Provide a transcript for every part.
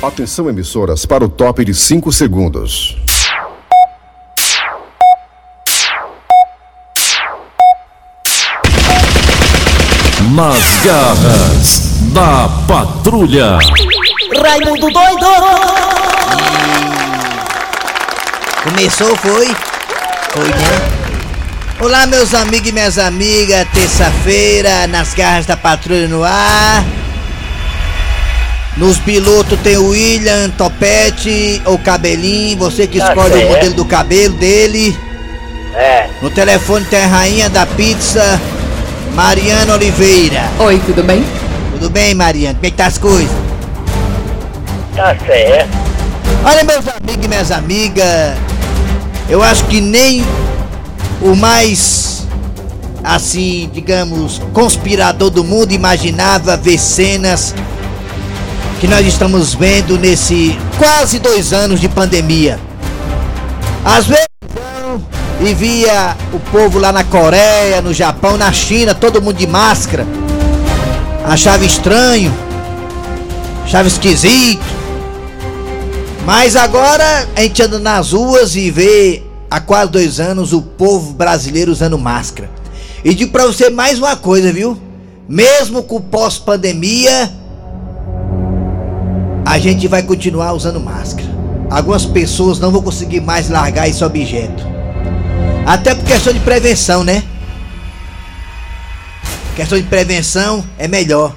Atenção, emissoras, para o top de 5 segundos. Nas garras da patrulha. Raimundo doido! Começou, foi? Foi, né? Olá, meus amigos e minhas amigas. Terça-feira, nas garras da patrulha no ar. Nos pilotos tem o William, Topete ou Cabelinho. Você que escolhe o certo. modelo do cabelo dele. É, No telefone tem a rainha da pizza, Mariana Oliveira. Oi, tudo bem? Tudo bem, Mariana? Como é que tá as coisas? tá certo. Olha, meus amigos e minhas amigas, eu acho que nem o mais, assim, digamos, conspirador do mundo imaginava ver cenas que nós estamos vendo nesse quase dois anos de pandemia. Às vezes não, e via o povo lá na Coreia, no Japão, na China, todo mundo de máscara. Achava estranho, achava esquisito. Mas agora a gente anda nas ruas e vê há quase dois anos o povo brasileiro usando máscara. E digo pra você mais uma coisa, viu? Mesmo com pós-pandemia, a gente vai continuar usando máscara. Algumas pessoas não vão conseguir mais largar esse objeto. Até por questão de prevenção, né? Questão de prevenção é melhor.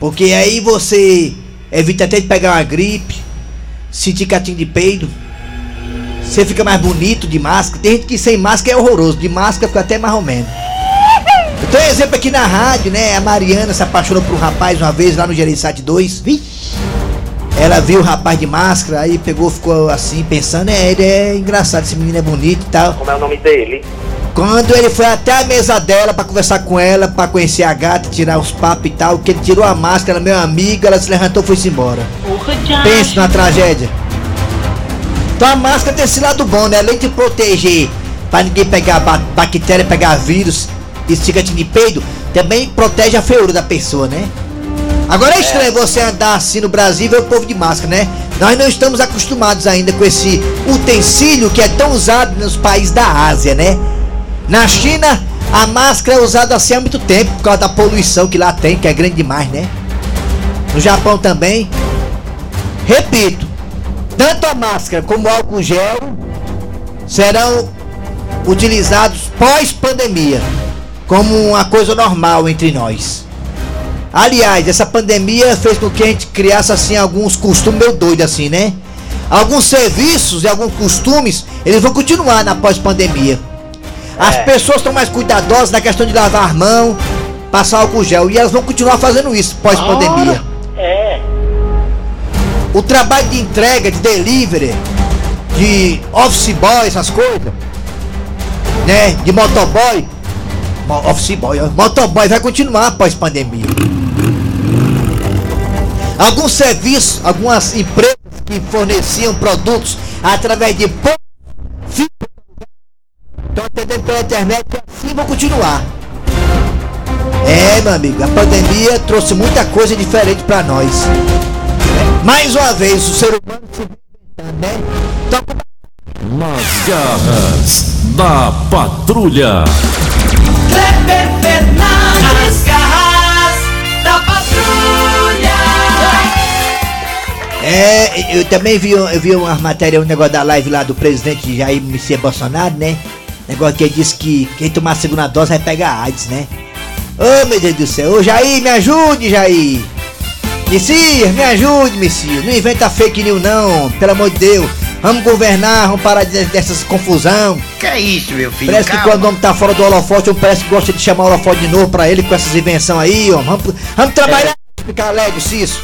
Porque aí você evita até de pegar uma gripe, sentir catinho de peido. Você fica mais bonito de máscara. Tem gente que sem máscara é horroroso, de máscara fica até mais ou menos. Eu tenho um exemplo aqui na rádio, né? A Mariana se apaixonou por um rapaz uma vez lá no Gereissat 2. Vixe. Ela viu o rapaz de máscara, aí pegou, ficou assim, pensando, é, ele é engraçado, esse menino é bonito e tal. Como é o nome dele? Quando ele foi até a mesa dela pra conversar com ela, pra conhecer a gata, tirar os papos e tal, que ele tirou a máscara, meu amigo, ela se levantou e foi-se embora. Pense na tragédia. Então a máscara tem esse lado bom, né? Além de proteger pra ninguém pegar ba bactéria, pegar vírus e cicatinho de peido, também protege a feiura da pessoa, né? Agora é estranho você andar assim no Brasil e ver o povo de máscara, né? Nós não estamos acostumados ainda com esse utensílio que é tão usado nos países da Ásia, né? Na China, a máscara é usada assim há muito tempo por causa da poluição que lá tem, que é grande demais, né? No Japão também. Repito, tanto a máscara como o álcool gel serão utilizados pós-pandemia, como uma coisa normal entre nós. Aliás, essa pandemia fez com que a gente criasse assim alguns costumes meio doidos assim, né? Alguns serviços e alguns costumes, eles vão continuar na pós-pandemia. As É. pessoas estão mais cuidadosas na questão de lavar a mão, passar álcool gel, e elas vão continuar fazendo isso pós-pandemia. É, O trabalho de entrega, de delivery, de office boy, essas coisas, né? De motoboy, mo- office boy, motoboy vai continuar após pandemia. Alguns serviços, algumas empresas que forneciam produtos através de poucos estão atendendo pela internet e assim vão continuar. É, meu amigo, a pandemia trouxe muita coisa diferente pra nós. Mais uma vez, o ser humano se reinventando, né? Então, Nas garras da patrulha. Kleber Fernandes, é, eu também vi, eu vi uma matéria, um negócio da live lá do presidente Jair Messias Bolsonaro, né? Negócio que ele disse que quem tomar a segunda dose vai pegar AIDS, né? Ô meu Deus do céu, ô Jair, me ajude, Jair! Messias, me ajude, Messias! Não inventa fake news, não, pelo amor de Deus! Vamos governar, vamos parar de- dessas confusão. Que é isso, meu filho? Parece que Calma. quando o homem tá fora do holofote, o parece que gosta de chamar o holofote de novo pra ele com essas invenções aí, ó. Vamos, vamos trabalhar, ficar alegre, Cício.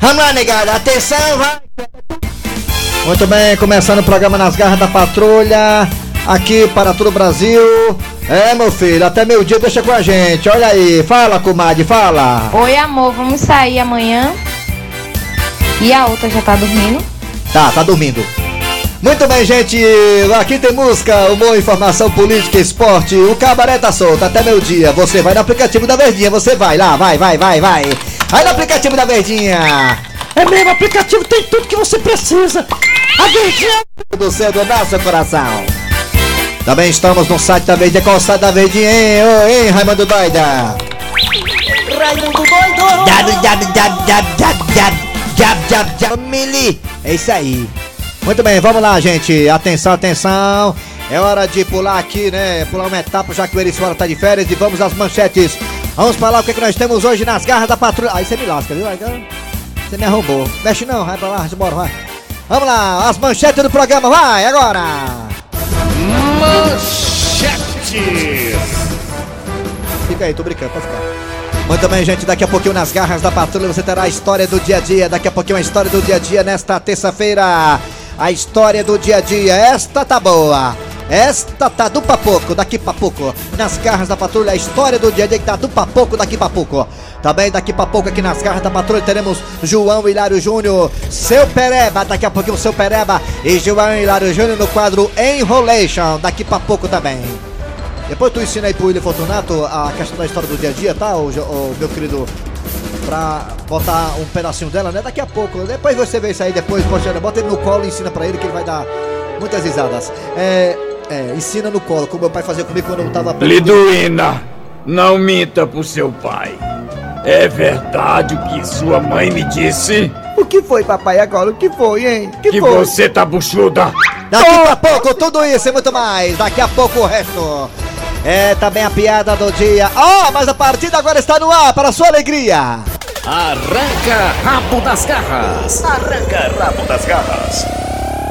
Vamos lá, negada. Atenção, vai. Muito bem, começando o programa Nas Garras da Patrulha. Aqui para todo o Brasil. É, meu filho, até meio dia deixa com a gente. Olha aí, fala, comadre, fala. Oi, amor, vamos sair amanhã? E a outra já tá dormindo? Tá, tá dormindo. Muito bem, gente. Aqui tem música, humor, informação, política, esporte. O cabaré tá solto até meu dia. Você vai no aplicativo da Verdinha. Você vai lá, vai, vai, vai, vai. Vai no aplicativo da Verdinha. É mesmo, o aplicativo tem tudo que você precisa. A verdinha do céu do nosso coração. Também estamos no site da Verdinha. Qual o site da Verdinha, hein? Ô, hein, Raimundo Doida? Raimundo doido! Family. É isso aí. Muito bem, vamos lá, gente. Atenção, atenção. É hora de pular aqui, né? Pular uma etapa, já que o Eri Soares tá de férias. E vamos às manchetes. Vamos falar o que, é que nós temos hoje nas garras da patrulha. Aí você me lasca, viu? Aí, Você me arrombou. Mexe não, vai pra lá, bora, vai. Vamos lá, as manchetes do programa, vai, agora! Manchetes. Fica aí, tô brincando, pode ficar. Muito bem, gente, daqui a pouquinho nas garras da patrulha você terá a história do dia a dia. Daqui a pouquinho a história do dia a dia nesta terça-feira. A história do dia a dia, esta tá boa. Esta tá do papoco, daqui pra pouco. Nas garras da patrulha, a história do dia a dia que tá do papoco, daqui pra pouco. Também daqui pra pouco aqui nas garras da patrulha teremos João Hilário Júnior, seu Pereba, daqui a pouquinho seu Pereba e João Hilário Júnior no quadro Enrolation, daqui pra pouco também. Depois tu ensina aí pro William Fortunato a questão da história do dia a dia, tá, o, meu querido? Pra botar um pedacinho dela, né? Daqui a pouco. Depois você vê isso aí, depois, bota ele no colo e ensina pra ele que ele vai dar muitas risadas. É, é, ensina no colo, como meu pai fazia comigo quando eu tava... Liduína, não minta pro seu pai. É verdade o que sua mãe me disse? O que foi, papai, agora? O que foi, hein? Que, que foi? você tá buchuda. Daqui oh! a pouco tudo isso e muito mais. Daqui a pouco o resto. É também a piada do dia. Oh, mas a partida agora está no ar para sua alegria. Arranca rabo das garras. Arranca rabo das garras.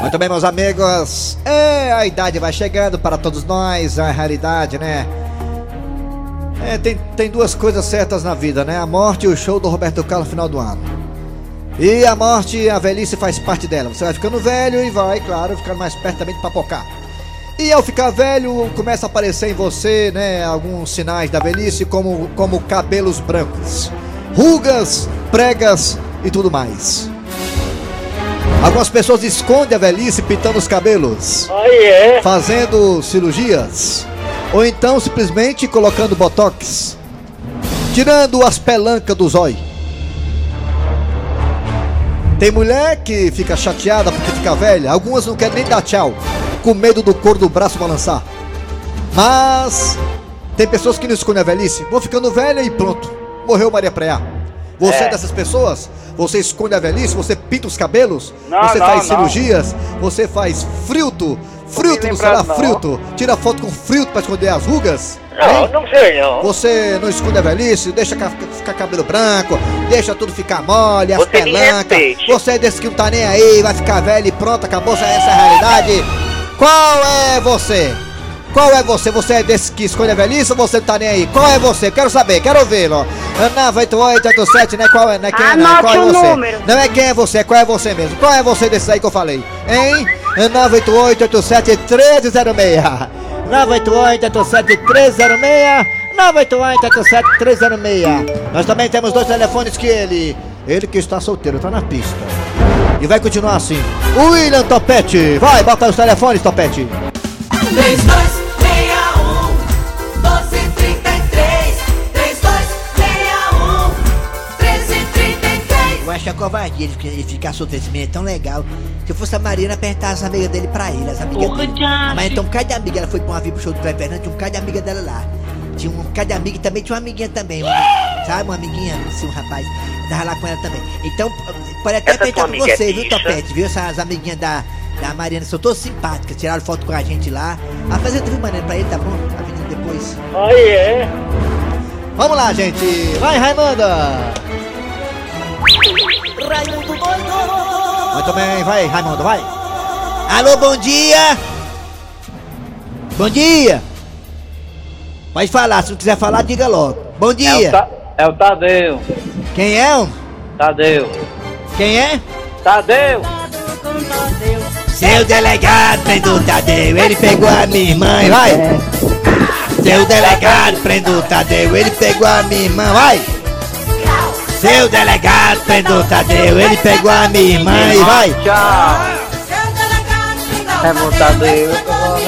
Muito bem, meus amigos. É, a idade vai chegando para todos nós, é a realidade, né? É, tem, tem duas coisas certas na vida, né? A morte e o show do Roberto Carlos no final do ano. E a morte a velhice faz parte dela. Você vai ficando velho e vai, claro, ficando mais perto também de papocar. E ao ficar velho, começa a aparecer em você, né, alguns sinais da velhice, como, como cabelos brancos, rugas, pregas e tudo mais. Algumas pessoas escondem a velhice pintando os cabelos, é? fazendo cirurgias, ou então simplesmente colocando botox, tirando as pelancas do zóio. Tem mulher que fica chateada porque fica velha, algumas não querem nem dar tchau com medo do couro do braço balançar. Mas tem pessoas que não escondem a velhice, vão ficando velha e pronto. Morreu Maria Preá. Você é. é dessas pessoas? Você esconde a velhice? Você pinta os cabelos? Não, você não, faz não. cirurgias? Você faz frito? Frito no celular, frito? Tira foto com frito para esconder as rugas? Não, hein? não sei não. Você não esconde a velhice? Deixa ficar cabelo branco? Deixa tudo ficar mole, as pelancas? Você é desse que não tá nem aí, vai ficar velho e pronto, acabou, essa é a realidade? Qual é você? Qual é você? Você é desse que escolhe a velhice ou você não tá nem aí? Qual é você? Quero saber, quero ouvi-lo. 98887, né? Qual é? Não é quem é, não? Qual é você? Número. Não é quem é você, qual é você mesmo? Qual é você desses aí que eu falei? Hein? 988871306. 988871306. 988871306. Nós também temos dois telefones que ele, ele que está solteiro, tá na pista. E vai continuar assim. William Topete. Vai, bota os telefones, Topete. 3261 acho que é covardia ele, ele ficar solteiro. Esse menino é tão legal. Se eu fosse a Marina, apertar as amigas dele pra ele. As amigas Porra, dele. Marina tem um bocado de amiga. Ela foi pra uma vir pro show do Cleber Fernandes. Tinha um bocado de amiga dela lá. Tinha um bocado de amiga e também tinha uma amiguinha também. Uma, sabe, uma amiguinha, assim, um rapaz. Tava lá com ela também. Então, pode até Essa apertar com amiga você, é viu? Topete? Viu essas amiguinhas da, da Mariana? São todas simpáticas. Tiraram foto com a gente lá. Vai fazer tudo, Mariana, pra ele, tá bom? A menina depois. Aí é. Vamos lá, gente. Vai, Raimunda. Raimundo doido! Muito bem, vai, Raimundo, vai. Alô, bom dia. Bom dia. Pode falar, se não quiser falar, diga logo. Bom É o, dia. Ta- é o Tadeu. Quem é? um? Tadeu. Quem é? Tadeu! Seu delegado prendeu o Tadeu, ele pegou a minha irmã, vai! Seu delegado prendeu o Tadeu, ele pegou a minha irmã, vai! Seu delegado prendeu Tadeu, ele pegou a minha irmã e vai! Tchau! É bom, Tadeu.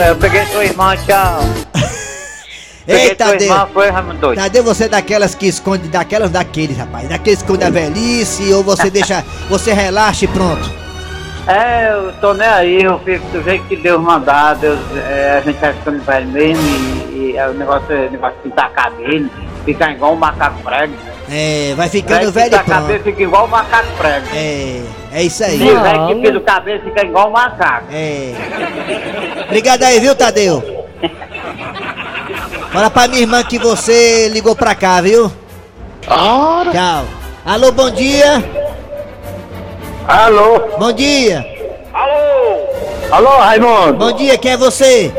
Eu peguei sua irmã, tchau. Ei, Tadeu. foi? Tadeu, você é daquelas que esconde, daquelas daqueles, rapaz. Daqueles que esconde a velhice, ou você deixa, você relaxa e pronto. É, eu tô nem aí, eu fico do jeito que Deus mandar, Deus, é, a gente vai ficando velho mesmo e, e é o negócio, é o negócio de pintar cabelo, ficar igual um macaco prego. É, vai ficando Velho e cabelo pronto. fica igual um macaco prego. É, é isso aí. E o velho que pinta o cabelo fica igual um macaco. É. Obrigado aí, viu, Tadeu? Fala pra minha irmã que você ligou pra cá, viu? Tchau. Alô, bom dia. Alô? Bom dia. Alô? Alô, Raimundo? Bom dia, quem é você?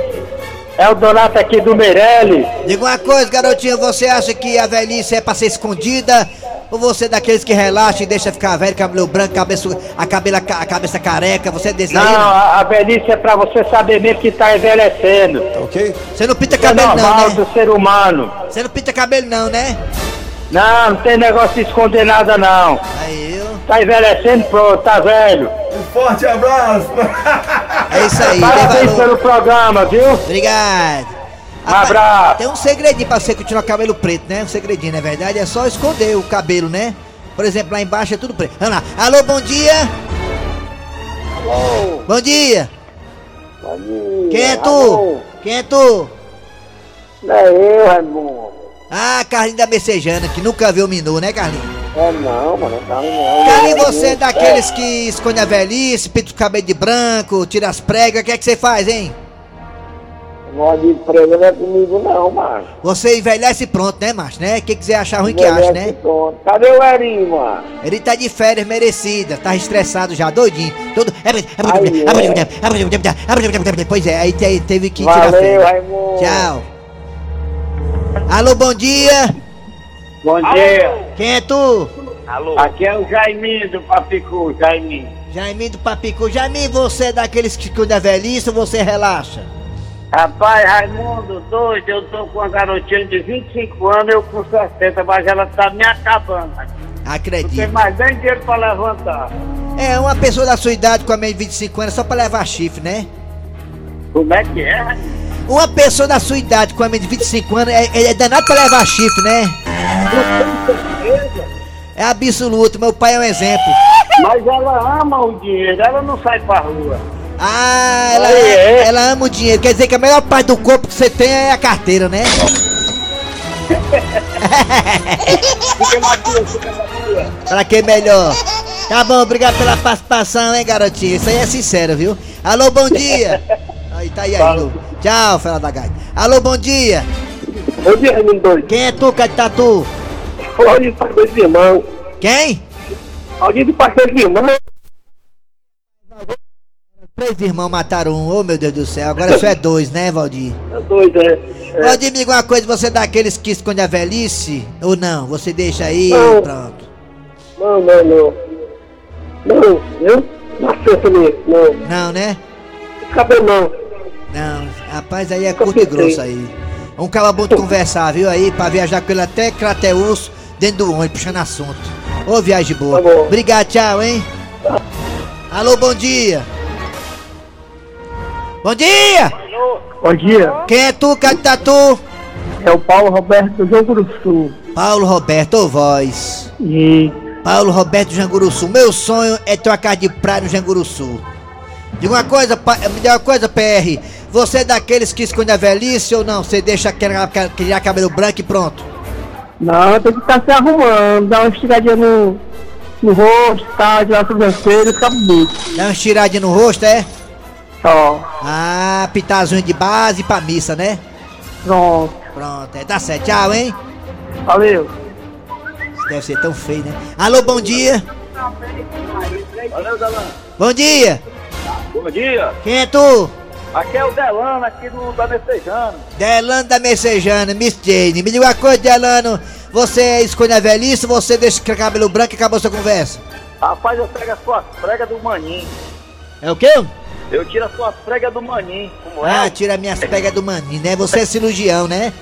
É o Donato aqui do Meirelles. Diga uma coisa, garotinho, você acha que a velhice é pra ser escondida? Ou você é daqueles que relaxa e deixa ficar velho, cabelo branco, cabeça, a, cabela, a cabeça careca? Você é desse Não, aí? não? a, a velhice é pra você saber mesmo que tá envelhecendo. Ok? Você não pinta É cabelo não, normal né? do ser humano. Você não pinta cabelo não, né? Não, não tem negócio de esconder nada não. Aí. Tá envelhecendo, pronto, tá velho. É isso aí, Parabéns valor. pelo programa, viu? Obrigado. Um abraço. Tem um segredinho pra você continuar cabelo preto, né? Um segredinho, na verdade, é só esconder o cabelo, né? Por exemplo, lá embaixo é tudo preto. Vamos lá. Alô, bom dia. Alô, Bom dia. bom dia. Quem é tu? Alô? Quem é tu? É eu, Raimundo. Ah, Carlinho da Messejana, que nunca viu o Minu, né, Carlinho? É não, mano, tá não. Carlinho, você é daqueles que esconde a velhice, pinta o cabelo de branco, tira as pregas, o que é que você faz, hein? Não de emprego não é comigo não, mano. Você envelhece e pronto, né, macho, né? Quem quiser achar ruim que acha, né? Pronto. Cadê o Erinho, mano? Ele tá de férias merecidas, tá estressado já, doidinho. Todo... Pois é, aí te- teve que tirar Valeu. Raimundo. Tchau. Alô, bom dia. Bom dia. Quem é tu? Alô? Aqui é o Jaiminho do Papicu, Jaiminho. Jaiminho do Papicu. Jaiminho, você é daqueles que cuida da velhice ou você relaxa? Rapaz, Raimundo, doido, eu tô com uma garotinha de 25 anos, eu com 60, mas ela tá me acabando. Não tem Acredito. mais nem dinheiro pra levantar. É, uma pessoa da sua idade com a menos de 25 anos só pra levar chifre, né? Como é que é? Uma pessoa da sua idade com a menos de 25 anos é, é, é danado pra levar chifre, né? É absoluto, meu pai é um exemplo. Mas ela ama o dinheiro, ela não sai pra rua. Ah, ela, Aí é. ela ama o dinheiro. Quer dizer que a melhor parte do corpo que você tem é a carteira, né? Fica na tua, fica. Pra que melhor? Tá bom, obrigado pela participação, hein, garotinho. Isso aí é sincero, viu? Alô, bom dia. Aí, tá aí ainda. Tchau, fela da gaita. Alô, bom dia. Bom dia, Raimundo doido. Quem é tu, Catatu? Olha para dois irmãos. Quem? Alguém de pastor de irmão. Três irmãos mataram um. Ô, meu Deus do céu. Agora só é dois, né, Valdir? É doido, é. é. Valdir, me diga uma coisa. Você é daqueles que esconde a velhice? Ou não? Você deixa aí Não. pronto. Não, não, não. Não, eu não nisso, não. Não, né? Cabelo não. Não, rapaz, aí é curto e grosso aí. Um cara bom de conversar, viu? Aí, pra viajar com ele até Crateus, dentro do ônibus, puxando assunto. Ô, viagem boa. Tá. Obrigado, tchau, hein? Alô, bom dia. Bom dia! Bom dia. Quem é tu, Catatu? É o Paulo Roberto do do Sul. Paulo Roberto, voz. E Paulo Roberto Janguruçu. Meu sonho é ter uma casa de praia no Janguruçu. Diga uma coisa, pa- me diga uma coisa, PR. Você é daqueles que esconde a velhice ou não? Você deixa criar, criar cabelo branco e pronto? Não, tem que estar se arrumando, dar uma estiradinha no, no rosto, tá, tirar a sobrancelha e ficar bonito. Dá uma tiradinha no rosto, é? Ó, Ah, pintar as unhas de base pra missa, né? pronto. Pronto, é, tá certo. Tchau, hein? Valeu. Isso deve ser tão feio, né? Alô, bom dia. Valeu. Bom dia. Bom dia. Quem é tu? Aqui é o Delano, aqui do, da Messejana. Delano da Messejana, Miss Jane. Me diga uma coisa, Delano. Você esconde a velhice, você deixa cabelo branco e acabou sua conversa? Rapaz, eu pego as suas pregas do maninho. É o quê? Eu tiro as suas pregas do maninho, como Ah, é? tira minhas pegas do maninho, né? Você é cirurgião, né?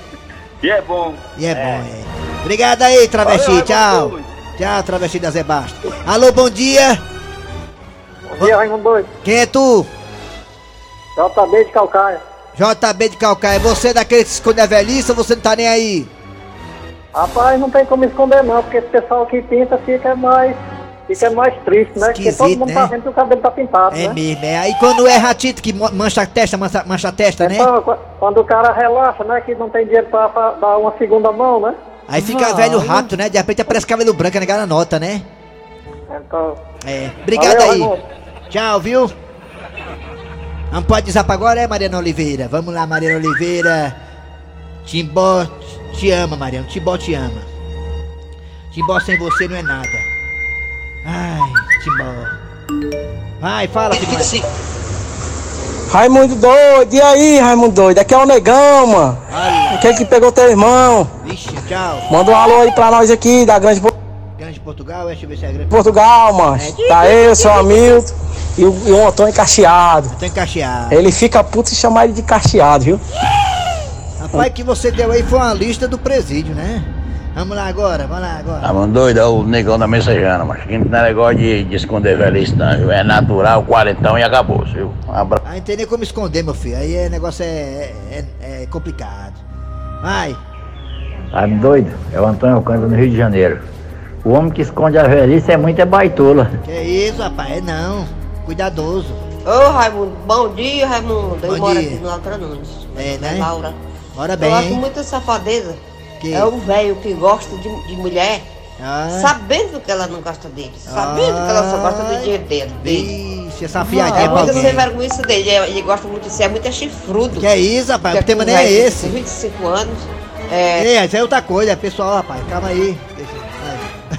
E é bom. E é, bom, é. Obrigado aí, travesti. Valeu, Tchau. Raimundo. Tchau, travesti da Zé Bastos. Alô, bom dia. Bom dia, Raimundo. Quem é tu? JB de Calcaia. JB de Calcaia, você é daquele que se esconde a velhice ou você não tá nem aí? Rapaz, não tem como esconder não, porque esse pessoal que pinta fica mais. Fica mais triste, né? Porque todo Esquisito, mundo tá né? vendo que o cabelo tá pintado, É né? mesmo, é. Aí quando é ratito que mancha a testa, mancha, mancha a testa, né? Então, qu- quando o cara relaxa, né? Que não tem dinheiro pra, pra dar uma segunda mão, né? Aí fica velho rápido, né? De repente aparece cabelo branco, a negada nota, né? Então. É. Obrigado Valeu, aí. Tchau, viu? Não pode pra agora, é, Mariana Oliveira? Vamos lá, Mariana Oliveira. Timbó te ama, Mariana. Timbó te ama. Timbó sem você não é nada. Ai, Timbó. Vai, fala, Timbó. Raimundo doido, e aí, Raimundo doido? Aqui é o negão, mano. Quem é que pegou teu irmão? Vixe, tchau. Manda um alô aí pra nós aqui, da Grande Grande Portugal, deixa eu ver se é grande. Portugal, mano. Tá eu, seu Hamilton e o, e o Antônio Cacheado. Tem cacheado. Ele fica puto se chamar ele de Cacheado, viu? Rapaz, que você deu aí foi uma lista do presídio, né? Vamos lá agora, vamos lá agora. Ah, mano, doido, é o negão da mensajana, mas que não é negócio de, de esconder velhice, não, viu? É natural, quarentão e acabou, viu? Um abraço. Ah, não tem nem como esconder, meu filho. Aí é negócio é, é, é complicado. Vai. Tá doido? É o Antônio Alcântara no Rio de Janeiro. O homem que esconde a velhice é muito é baitola. Que isso, rapaz? É não. Cuidadoso. Ô Raimundo, bom dia Raimundo. Eu Bom moro dia. aqui no Altra Nunes. É, né? Laura. Ora bem, Eu acho muita safadeza. Que? É um velho que gosta de, de mulher, Ah. sabendo que ela não gosta dele. Sabendo que ela só gosta do dinheiro dele. dele. Vixe, essa piadinha É é pra sem vergonha dele. Ele, ele gosta muito de ser, é muito é chifrudo. Que é isso, rapaz? O tema nem é esse. 25 anos. É, É, isso é outra coisa, é pessoal, rapaz. Calma aí. Deixa, vai.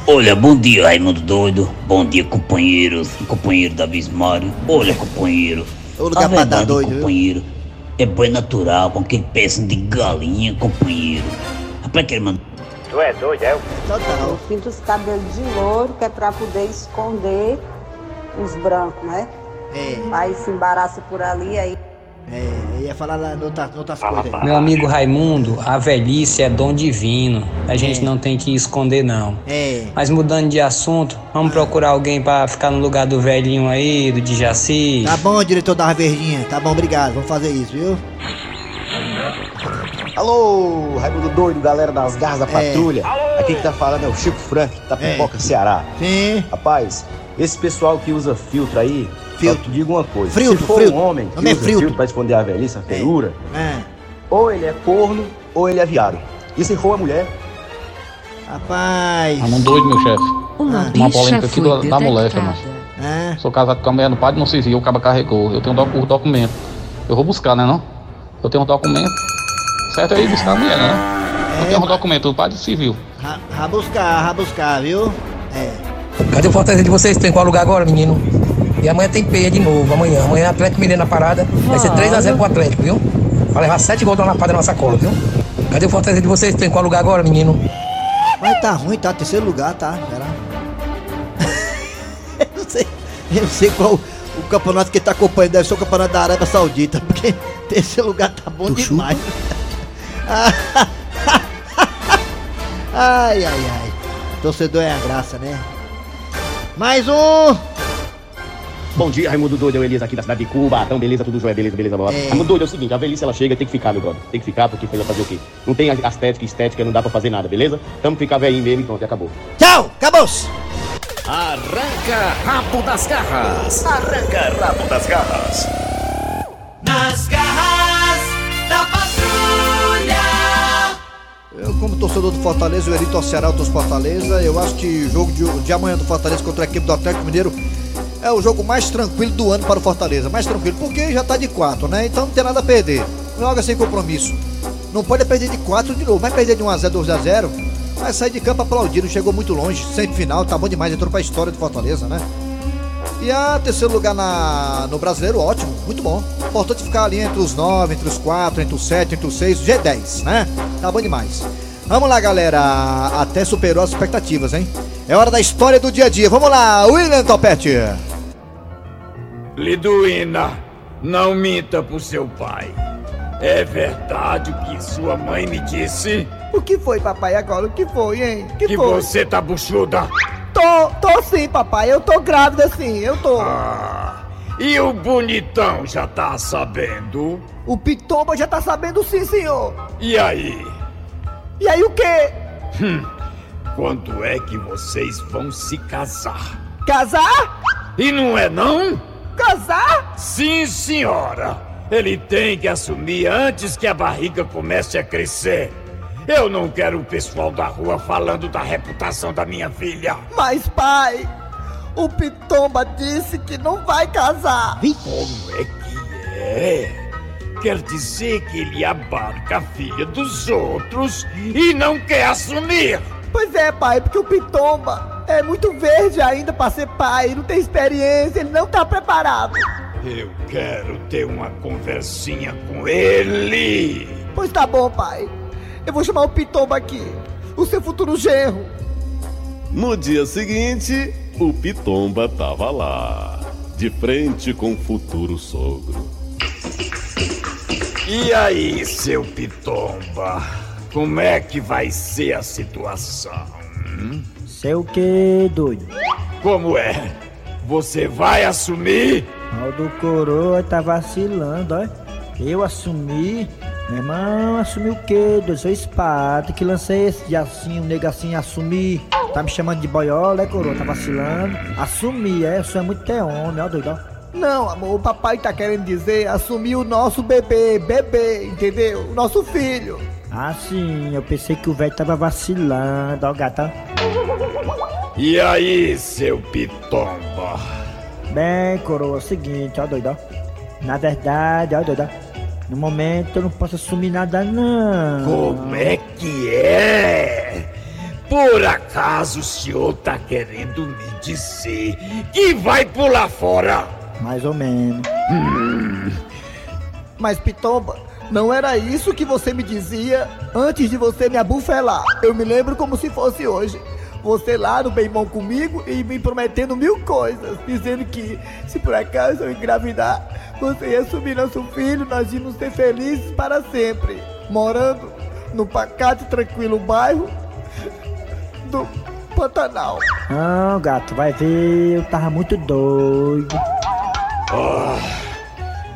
Olha, bom dia, Raimundo Doido. Bom dia, companheiros e companheiro da Bismário. Olha, companheiro. O lugar a pra dar verdade, doido, viu? companheiro, é bem natural com aquele pedaço de galinha, companheiro. Rapaz, aquele mano. Tu é doido, é? Eu pinto os cabelos de louro, que é pra poder esconder os brancos, né? É. Aí se embaraça por ali, aí. É, ia falar lá noutras coisas aí. Meu amigo Raimundo, a velhice é dom divino. A gente não tem que esconder, não. É. Mas mudando de assunto, vamos procurar alguém pra ficar no lugar do velhinho aí, do Dijaci. Tá bom, diretor da Verdinha. Tá bom, obrigado. Vamos fazer isso, viu? Alô, Raimundo Doido, galera das garras da É. patrulha. Aqui que tá falando é o Chico Frank, da Pipoca, Ceará. Sim. Rapaz, esse pessoal que usa filtro aí, filtro. só te digo uma coisa. Filtro, Se for filtro. um homem que Nome é usa filtro. filtro pra esconder a velhice, a feiura, É. ou ele é corno, ou ele é viado. E se for uma mulher, Rapaz. Raimundo doido, meu chefe. Uma Uma polêmica aqui da moléstia, detectada. mas. É. Sou casado com a mulher no padre não civil, o cara carregou. Eu tenho doc- o documento. Eu vou buscar, né não? Eu tenho um documento. Certo é ir buscar a mulher, né? Eu tenho um documento do padre civil. Ra- Rabuscar, rabuscar, viu? É. Cadê o Fortaleza de vocês? Tem qual lugar agora, menino? E amanhã tem peia de novo, amanhã. Amanhã Atlético Mineiro na parada. Vai ser 3x0 pro Atlético, viu? Vai levar 7 gols da lapada na nossa cola, viu? Cadê o Fortaleza de vocês? Tem qual lugar agora, menino? Mas tá ruim, tá? Terceiro lugar, tá? Pera. eu não sei. Eu não sei qual o campeonato que ele tá acompanhando. Deve ser o campeonato da Arábia Saudita. Porque terceiro lugar tá bom demais. ai, ai, ai. Torcedor é a graça, né? Mais um! Bom dia, Raimundo Doido, eu Elias aqui da cidade de Cuba. Então, beleza, tudo jóia, beleza, beleza, blá, blá. É. Raimundo Doido, é o seguinte, a velhice ela chega, tem que ficar, meu brother. Tem que ficar, porque fez fazer o quê? Não tem estética, estética, não dá pra fazer nada, beleza? Tamo ficar velhinho mesmo e pronto, acabou. Tchau, acabou-se! Arranca rabo das garras. Arranca rabo das garras. Nas garras da patrulha. Eu, como torcedor do Fortaleza, o Eri torcerá outros Fortaleza. Eu acho que o jogo de, de amanhã do Fortaleza contra a equipe do Atlético Mineiro é o jogo mais tranquilo do ano para o Fortaleza. Mais tranquilo, porque já tá de 4, né? Então não tem nada a perder. Joga sem compromisso. Não pode perder de 4 de novo. Vai perder de 1x0, 2x0. Vai sair de campo aplaudido. Chegou muito longe. Semifinal, tá bom demais. Entrou pra história do Fortaleza, né? E a terceiro lugar na, no brasileiro, ótimo, muito bom. Importante ficar ali entre os 9, entre os 4, entre os 7, entre os 6, G10, né? Tá bom demais. Vamos lá, galera. Até superou as expectativas, hein? É hora da história do dia a dia. Vamos lá, William Topete. Liduína, não minta pro seu pai. É verdade o que sua mãe me disse? O que foi, papai, agora? O que foi, hein? O Que, você tá buchuda? Tô, tô sim, papai. Eu tô grávida sim, eu tô. E o bonitão já tá sabendo? O Pitomba já tá sabendo sim, senhor. E aí? E aí o quê? Hum, quando é que vocês vão se casar? Casar? E não é não? Casar? Sim, senhora. Ele tem que assumir antes que a barriga comece a crescer. Eu não quero o pessoal da rua falando da reputação da minha filha. Mas, pai, o Pitomba disse que não vai casar. Como é que é? Quer dizer que ele abarca a filha dos outros e não quer assumir. Pois é, pai, porque o Pitomba é muito verde ainda para ser pai, não tem experiência, ele não tá preparado. Eu quero ter uma conversinha com ele. Pois tá bom, pai. Eu vou chamar o Pitomba aqui, o seu futuro genro. No dia seguinte, o Pitomba tava lá, de frente com o futuro sogro. E aí, seu Pitomba? Como é que vai ser a situação? Hum? Sei o que, doido? Como é? Você vai assumir? O do coroa tá vacilando, ó. Eu assumi. Meu irmão, assumi o quê? Doido, sou espada que lancei esse de assim, um nego assim, assumi. Tá me chamando de boiola, é coroa? Tá vacilando? Assumi, é, isso é muito ter homem, ó, doido, ó. Não, amor, o papai tá querendo dizer assumir o nosso bebê, bebê, entendeu? O nosso filho. Ah, sim, eu pensei que o velho tava vacilando, ó, gata. E aí, seu pitomba? Bem, coroa, é o seguinte, ó, doido, ó. Na verdade, ó, doido, ó. No momento eu não posso assumir nada, não. Como é que é? Por acaso o senhor tá querendo me dizer que vai pular fora? Mais ou menos. Hum. Mas, Pitomba, não era isso que você me dizia antes de você me abufelar. Eu me lembro como se fosse hoje. Você lá no bem bom comigo e me prometendo mil coisas, dizendo que se por acaso eu engravidar, você ia assumir nosso filho, nós íamos ser felizes para sempre, morando no pacato e tranquilo bairro do Pantanal. Não, gato, vai ver, eu tava muito doido. Oh,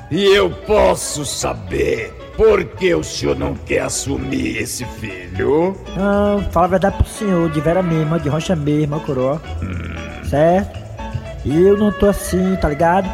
e eu posso saber por que o senhor não quer assumir esse filho? Não, fala a verdade pro senhor, de vera mesmo, de rocha mesmo, ó, coroa. Hum. Certo? E eu não tô assim, tá ligado?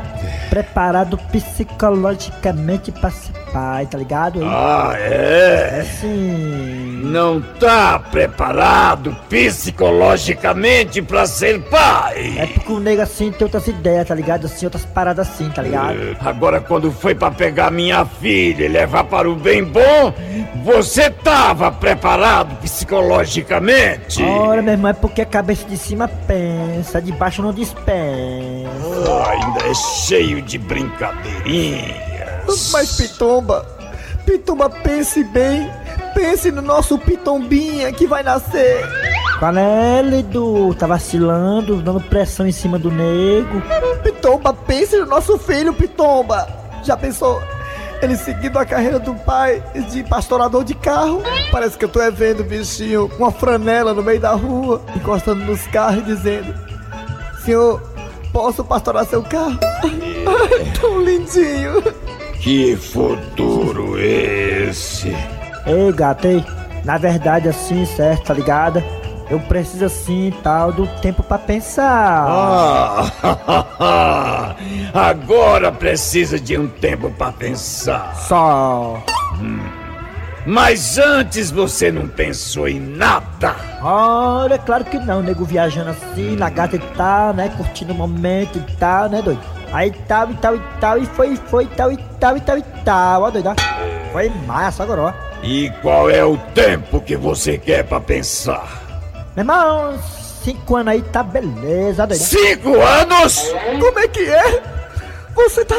Preparado psicologicamente pra ser pai, tá ligado? Ah, é? É sim. Não tá preparado psicologicamente pra ser pai? É porque o nego assim tem outras ideias, tá ligado? Assim, outras paradas assim, tá ligado? É, agora quando foi pra pegar minha filha e levar para o bem bom, você tava preparado psicologicamente? Ora, meu irmão, é porque a cabeça de cima pensa, de baixo não dispensa. Ah, ainda é cheio de brincadeirinhas. Mas Pitomba, Pitomba, pense bem. Pense no nosso Pitombinha que vai nascer. Qual é, Lidu? Tá vacilando, dando pressão em cima do nego. Pitomba, pense no nosso filho, Pitomba. Já pensou? Ele seguindo a carreira do pai de pastorador de carro. Parece que eu tô é vendo o bichinho com uma franela no meio da rua, encostando nos carros e dizendo: Senhor, posso pastorar seu carro? Ai, tão lindinho. Que futuro esse? Ei, gato, ei. Na verdade, assim, certo, tá ligado? Eu preciso, assim, tal, do tempo pra pensar. Ah, agora precisa de um tempo pra pensar. Só. Hum. Mas antes você não pensou em nada. Olha, claro que não, nego viajando assim, na gata e tal, né? Curtindo o momento e tal, né, doido? Aí tal e tal e tal, e foi, foi, tal e tal e tal e tal, ó, doido, ó. Foi massa agora, ó. E qual é o tempo que você quer pra pensar? Meu irmão, cinco anos aí tá beleza, doido. Cinco anos? Como é que é? Você tá.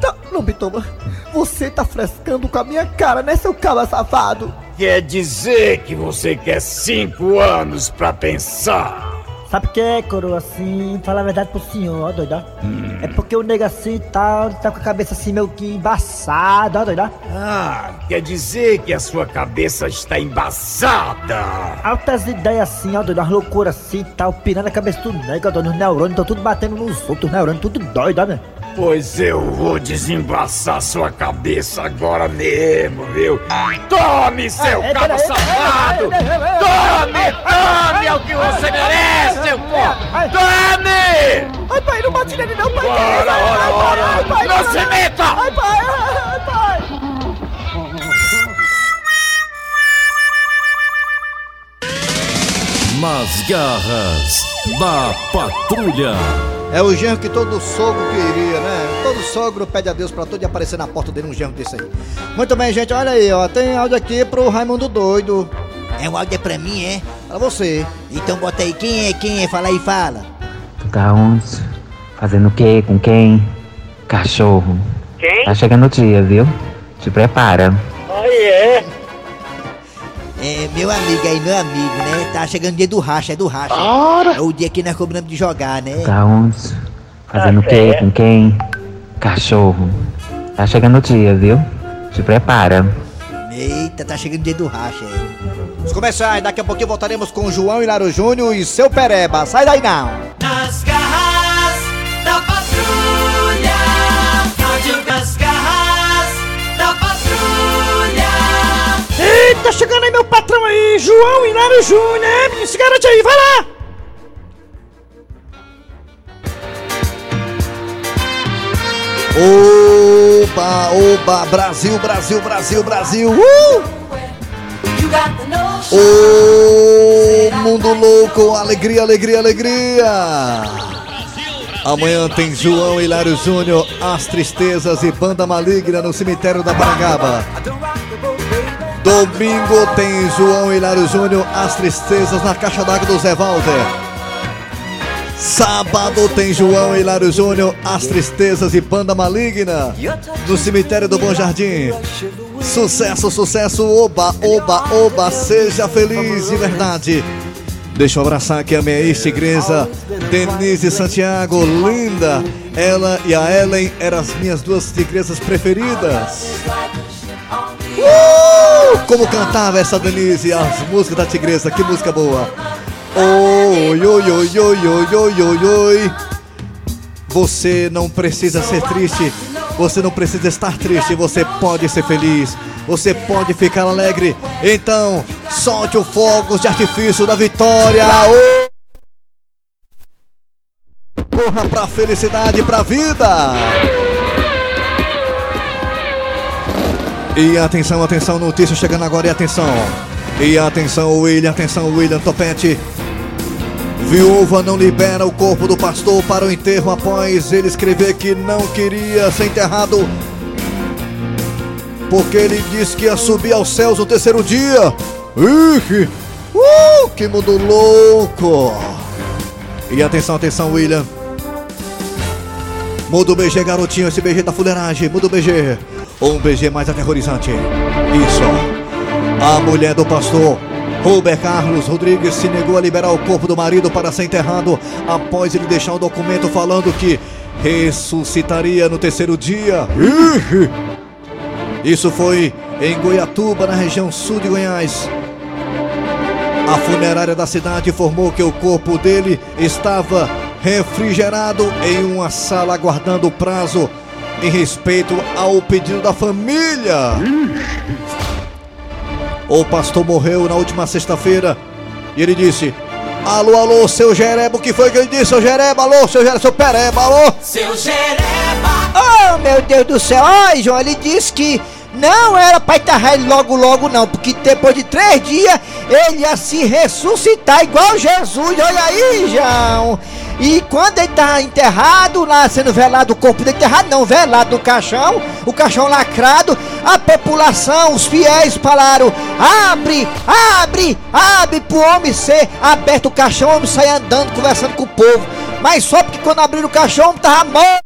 tá... Não, Bitoma. Você tá frescando com a minha cara, né, seu cabra safado? Quer dizer que você quer cinco anos pra pensar? Sabe o que é, coroa, assim? Fala a verdade pro senhor, ó, doido, ó. Hum. É porque o nego assim e tal, tá com a cabeça assim meio que embaçada, ó, doido, ó. Ah, quer dizer que a sua cabeça está embaçada. Altas ideias assim, ó, doido, umas loucuras assim e tal, pirando a cabeça do nego, ó, doido, os neurônios, tão tudo batendo nos outros, os neurônios, tudo doido, ó, né? Pois eu vou desembaçar sua cabeça agora mesmo, viu? Tome, seu Ei, cabo peraí, safado! Tome, tome! É o que você merece, seu pó! Tome! Ai, pai, não bate nele não, pai. Ora, ora, Não se meta! Ai, pai, ai, pai. Nas garras da patrulha. É o genro que todo sogro queria, né? Todo sogro pede a Deus pra todo dia aparecer na porta dele um genro desse aí. Muito bem, gente, olha aí, ó. Tem áudio aqui pro Raimundo Doido. É um áudio pra mim, é? Pra você. Então bota aí, quem é, quem é? Fala aí, fala. Tu tá onde? Fazendo o quê? Com quem? Cachorro. Quem? Tá chegando o dia, viu? Te prepara. Aí é. É, meu amigo aí, meu amigo, né? Tá chegando o dia do racha, é do racha. É o dia que nós combinamos de jogar, né? Tá onde? Fazendo o quê? Com quem? Cachorro. Tá chegando o dia, viu? Te prepara. Eita, tá chegando o dia do racha, é. Vamos começar, daqui a pouquinho voltaremos com João Hilaro Júnior e seu Pereba. Sai daí não! Eita, chegando aí meu patrão aí, João Hilário Júnior, é, menino? Se garante aí, vai lá! Oba, oba, Brasil, Brasil, Brasil, Brasil! Uh! Ô, mundo louco, alegria, alegria, alegria! Amanhã tem João Hilário Júnior, As Tristezas e Banda Maligna no cemitério da Parangaba. Domingo tem João Hilário Júnior, As Tristezas na Caixa d'Água do Zé Walter. Sábado tem João Hilário Júnior, As Tristezas e Banda Maligna no cemitério do Bom Jardim. Sucesso, sucesso, oba, oba, oba, seja feliz de verdade. Deixa eu abraçar aqui a minha ex-tigresa, Denise Santiago, linda. Ela e a Ellen eram as minhas duas tigresas preferidas. Uh! Como cantava essa Denise, as músicas da tigresa, que música boa. Oi, oi, oi, oi, oi, oi, oi, oi. Você não precisa ser triste, você não precisa estar triste, você pode ser feliz, você pode ficar alegre. Então, solte o fogo de artifício da vitória. Corra pra felicidade, pra vida. E atenção, atenção, notícia chegando agora e atenção. E atenção, William, atenção, William Topete. Viúva não libera o corpo do pastor para o enterro após ele escrever que não queria ser enterrado. Porque ele disse que ia subir aos céus no terceiro dia. Ih, uh, que mundo louco! E atenção, atenção, William. Muda o BG, garotinho, esse BG da fuleiragem. Muda o BG. Um BG mais aterrorizante. Isso. A mulher do pastor Robert Carlos Rodrigues se negou a liberar o corpo do marido para ser enterrado após ele deixar um documento falando que ressuscitaria no terceiro dia. Isso foi em Goiatuba, na região sul de Goiás. A funerária da cidade informou que o corpo dele estava refrigerado em uma sala aguardando o prazo em respeito ao pedido da família. O pastor morreu na última sexta-feira e ele disse: Alô, alô, seu Jereba, o que foi que ele disse, seu Jereba? Alô, seu Jereba, seu Pereba, alô? Seu Jereba. Oh, meu Deus do céu. Ai, João, ele disse que não era pra enterrar ele logo, logo, não. Porque depois de três dias ele ia se ressuscitar igual Jesus. Olha aí, João. E quando ele tá enterrado, lá sendo velado, o corpo dele enterrado, não, velado no caixão, o caixão lacrado, a população, os fiéis falaram: abre, abre, abre pro homem ser aberto o caixão, o homem sai andando, conversando com o povo. Mas só porque quando abriram o caixão, o homem tava morto.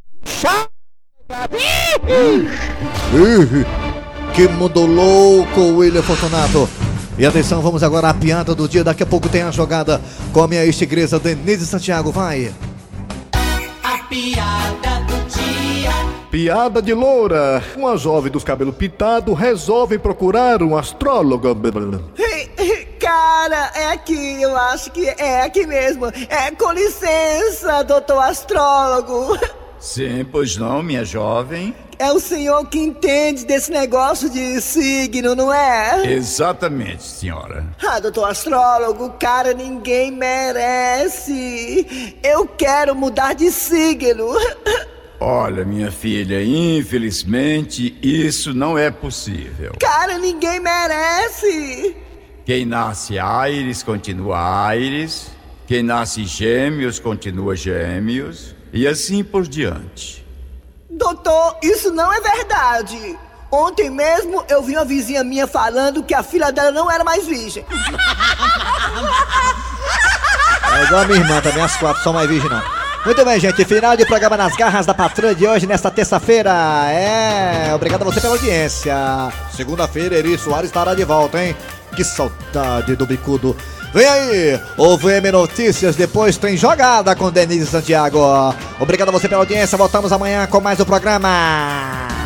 Que mundo louco, William Fortunato. E atenção, vamos agora à piada do dia. Daqui a pouco tem a jogada com a minha ex-tigresa Denise Santiago. Vai. A piada do dia. Piada de loura. Uma jovem dos cabelos pintados resolve procurar um astrólogo. Cara, é aqui, eu acho que é aqui mesmo. É, com licença, doutor astrólogo. Sim, pois não, minha jovem? É o senhor que entende desse negócio de signo, não é? Exatamente, senhora. Ah, doutor astrólogo, cara, ninguém merece. Eu quero mudar de signo. Olha, minha filha, infelizmente isso não é possível. Cara, ninguém merece. Quem nasce Aires continua Aires, quem nasce Gêmeos continua Gêmeos, e assim por diante. Doutor, isso não é verdade. Ontem mesmo eu vi uma vizinha minha falando que a filha dela não era mais virgem. É igual a minha irmã também, as quatro são mais virgem não. Muito bem, gente. Final de programa nas garras da patrulha de hoje, nesta terça-feira. É, obrigado a você pela audiência. Segunda-feira, Eri Soares estará de volta, hein? Que saudade do bicudo. Vem aí, o VM Notícias, depois tem jogada com Denise Santiago. Obrigado a você pela audiência, voltamos amanhã com mais o programa.